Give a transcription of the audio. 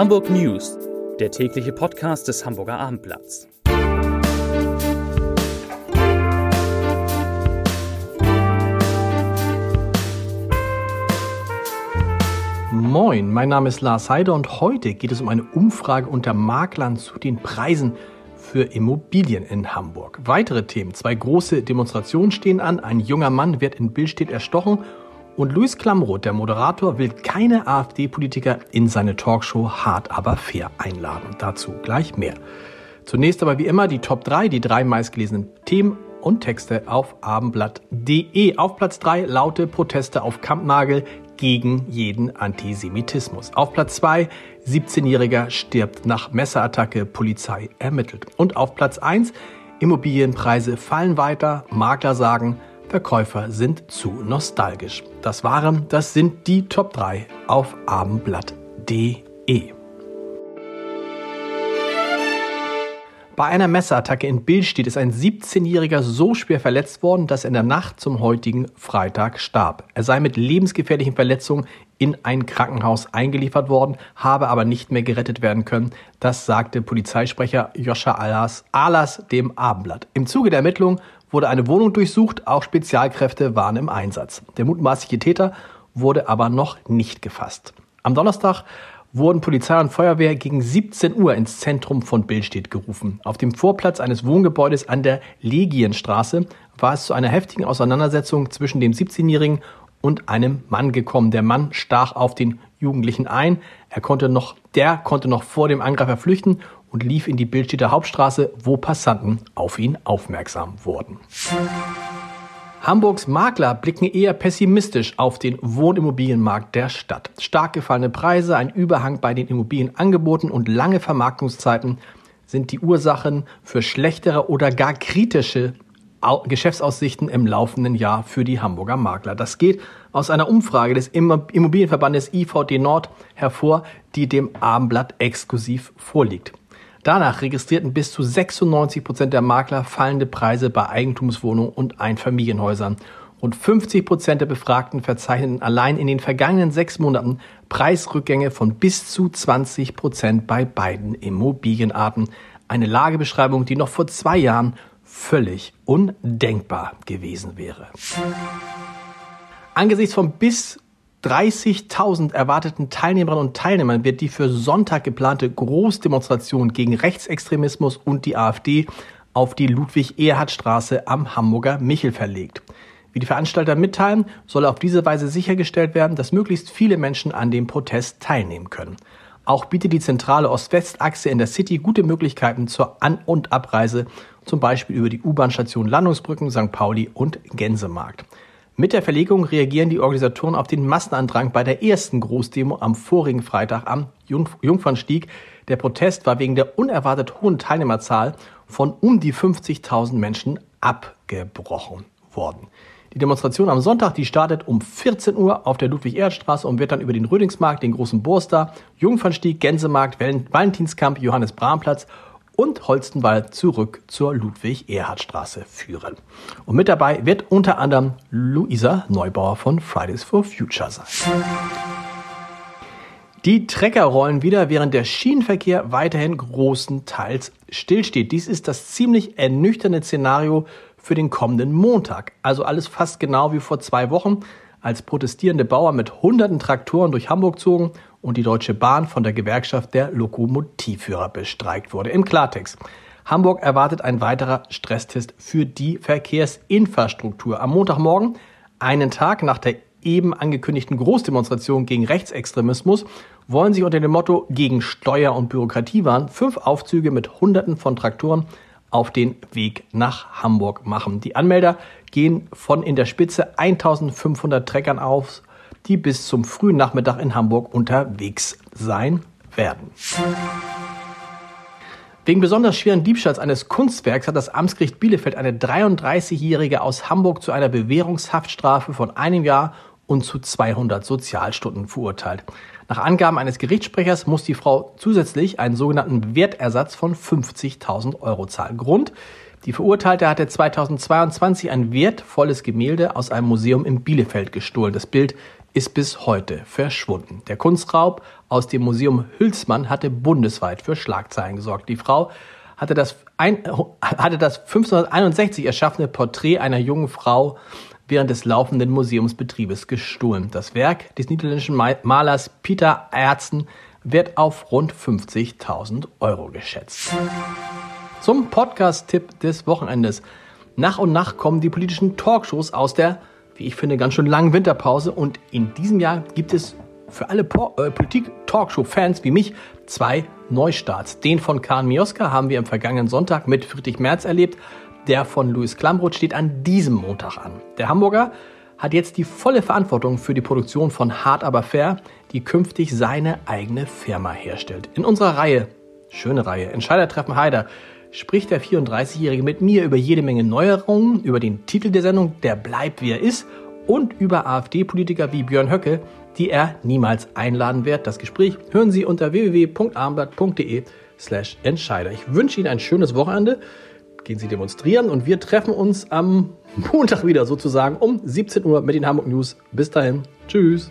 Hamburg News, der tägliche Podcast des Hamburger Abendblatts. Moin, mein Name ist Lars Heider und heute geht es um eine Umfrage unter Maklern zu den Preisen für Immobilien in Hamburg. Weitere Themen. Zwei große Demonstrationen stehen an. Ein junger Mann wird in Billstedt erstochen und Luis Klamroth, der Moderator, will keine AfD-Politiker in seine Talkshow Hart aber fair einladen. Dazu gleich mehr. Zunächst aber wie immer die Top 3, die drei meistgelesenen Themen und Texte auf abendblatt.de. Auf Platz 3 laute Proteste auf Kampnagel gegen jeden Antisemitismus. Auf Platz 2 17-Jähriger stirbt nach Messerattacke, Polizei ermittelt. Und auf Platz 1 Immobilienpreise fallen weiter, Makler sagen, Verkäufer sind zu nostalgisch. Das waren, das sind die Top 3 auf abendblatt.de. Bei einer Messerattacke in Billstedt ist ein 17-Jähriger so schwer verletzt worden, dass er in der Nacht zum heutigen Freitag starb. Er sei mit lebensgefährlichen Verletzungen in ein Krankenhaus eingeliefert worden, habe aber nicht mehr gerettet werden können. Das sagte Polizeisprecher Joscha Alas, Alas dem Abendblatt. Im Zuge der Ermittlungen wurde eine Wohnung durchsucht, auch Spezialkräfte waren im Einsatz. Der mutmaßliche Täter wurde aber noch nicht gefasst. Am Donnerstag wurden Polizei und Feuerwehr gegen 17 Uhr ins Zentrum von Billstedt gerufen. Auf dem Vorplatz eines Wohngebäudes an der Legienstraße war es zu einer heftigen Auseinandersetzung zwischen dem 17-Jährigen und einem Mann gekommen. Der Mann stach auf den Jugendlichen ein. Er konnte noch, der konnte noch vor dem Angreifer flüchten und lief in die Bildstädter Hauptstraße, wo Passanten auf ihn aufmerksam wurden. Hamburgs Makler blicken eher pessimistisch auf den Wohnimmobilienmarkt der Stadt. Stark gefallene Preise, ein Überhang bei den Immobilienangeboten und lange Vermarktungszeiten sind die Ursachen für schlechtere oder gar kritische Geschäftsaussichten im laufenden Jahr für die Hamburger Makler. Das geht aus einer Umfrage des Immobilienverbandes IVD Nord hervor, die dem Abendblatt exklusiv vorliegt. Danach registrierten bis zu 96 Prozent der Makler fallende Preise bei Eigentumswohnungen und Einfamilienhäusern. Und 50 Prozent der Befragten verzeichneten allein in den vergangenen sechs Monaten Preisrückgänge von bis zu 20 Prozent bei beiden Immobilienarten. Eine Lagebeschreibung, die noch vor zwei Jahren völlig undenkbar gewesen wäre. Angesichts von bis 30.000 erwarteten Teilnehmerinnen und Teilnehmern wird die für Sonntag geplante Großdemonstration gegen Rechtsextremismus und die AfD auf die Ludwig-Erhard-Straße am Hamburger Michel verlegt. Wie die Veranstalter mitteilen, soll auf diese Weise sichergestellt werden, dass möglichst viele Menschen an dem Protest teilnehmen können. Auch bietet die zentrale Ost-West-Achse in der City gute Möglichkeiten zur An- und Abreise, zum Beispiel über die U-Bahn-Station Landungsbrücken, St. Pauli und Gänsemarkt. Mit der Verlegung reagieren die Organisatoren auf den Massenandrang bei der ersten Großdemo am vorigen Freitag am Jungfernstieg. Der Protest war wegen der unerwartet hohen Teilnehmerzahl von um die 50.000 Menschen abgebrochen worden. Die Demonstration am Sonntag, die startet um 14 Uhr auf der Ludwig-Erhard-Straße und wird dann über den Rödingsmarkt, den großen Burster, Jungfernstieg, Gänsemarkt, Valentinskamp, Johannes-Brahm-Platz und Holstenwald zurück zur Ludwig-Erhard-Straße führen. Und mit dabei wird unter anderem Luisa Neubauer von Fridays for Future sein. Die Trecker rollen wieder, während der Schienenverkehr weiterhin großenteils stillsteht. Dies ist das ziemlich ernüchternde Szenario für den kommenden Montag. Also alles fast genau wie vor zwei Wochen, als protestierende Bauern mit hunderten Traktoren durch Hamburg zogen und die Deutsche Bahn von der Gewerkschaft der Lokomotivführer bestreikt wurde. Im Klartext. Hamburg erwartet ein weiterer Stresstest für die Verkehrsinfrastruktur. Am Montagmorgen, einen Tag nach der eben angekündigten Großdemonstration gegen Rechtsextremismus, wollen sich unter dem Motto gegen Steuer- und Bürokratiewahn fünf Aufzüge mit Hunderten von Traktoren auf den Weg nach Hamburg machen. Die Anmelder gehen von in der Spitze 1500 Treckern aus die bis zum frühen Nachmittag in Hamburg unterwegs sein werden. Wegen besonders schweren Diebstahls eines Kunstwerks hat das Amtsgericht Bielefeld eine 33-Jährige aus Hamburg zu einer Bewährungshaftstrafe von einem Jahr und zu 200 Sozialstunden verurteilt. Nach Angaben eines Gerichtssprechers muss die Frau zusätzlich einen sogenannten Wertersatz von 50.000 Euro zahlen. Grund, die Verurteilte hatte 2022 ein wertvolles Gemälde aus einem Museum in Bielefeld gestohlen. Das Bild ist bis heute verschwunden. Der Kunstraub aus dem Museum Hülsmann hatte bundesweit für Schlagzeilen gesorgt. Die Frau hatte das, ein, hatte das 1561 erschaffene Porträt einer jungen Frau während des laufenden Museumsbetriebes gestohlen. Das Werk des niederländischen Malers Peter Erzen wird auf rund 50.000 Euro geschätzt. Zum Podcast-Tipp des Wochenendes. Nach und nach kommen die politischen Talkshows aus der, wie ich finde, ganz schön langen Winterpause und in diesem Jahr gibt es für alle äh, Politik-Talkshow-Fans wie mich zwei Neustarts. Den von Kahn Mioska haben wir am vergangenen Sonntag mit Friedrich Merz erlebt. Der von Louis Klamroth steht an diesem Montag an. Der Hamburger hat jetzt die volle Verantwortung für die Produktion von Hard aber fair, die künftig seine eigene Firma herstellt. In unserer Reihe, schöne Reihe, Entscheidertreffen Heider, spricht der 34-Jährige mit mir über jede Menge Neuerungen, über den Titel der Sendung, der bleibt wie er ist, und über AfD-Politiker wie Björn Höcke, die er niemals einladen wird. Das Gespräch hören Sie unter www.armblatt.de slash Entscheider. Ich wünsche Ihnen ein schönes Wochenende. Gehen Sie demonstrieren und wir treffen uns am Montag wieder sozusagen um 17 Uhr mit den Hamburg News. Bis dahin. Tschüss.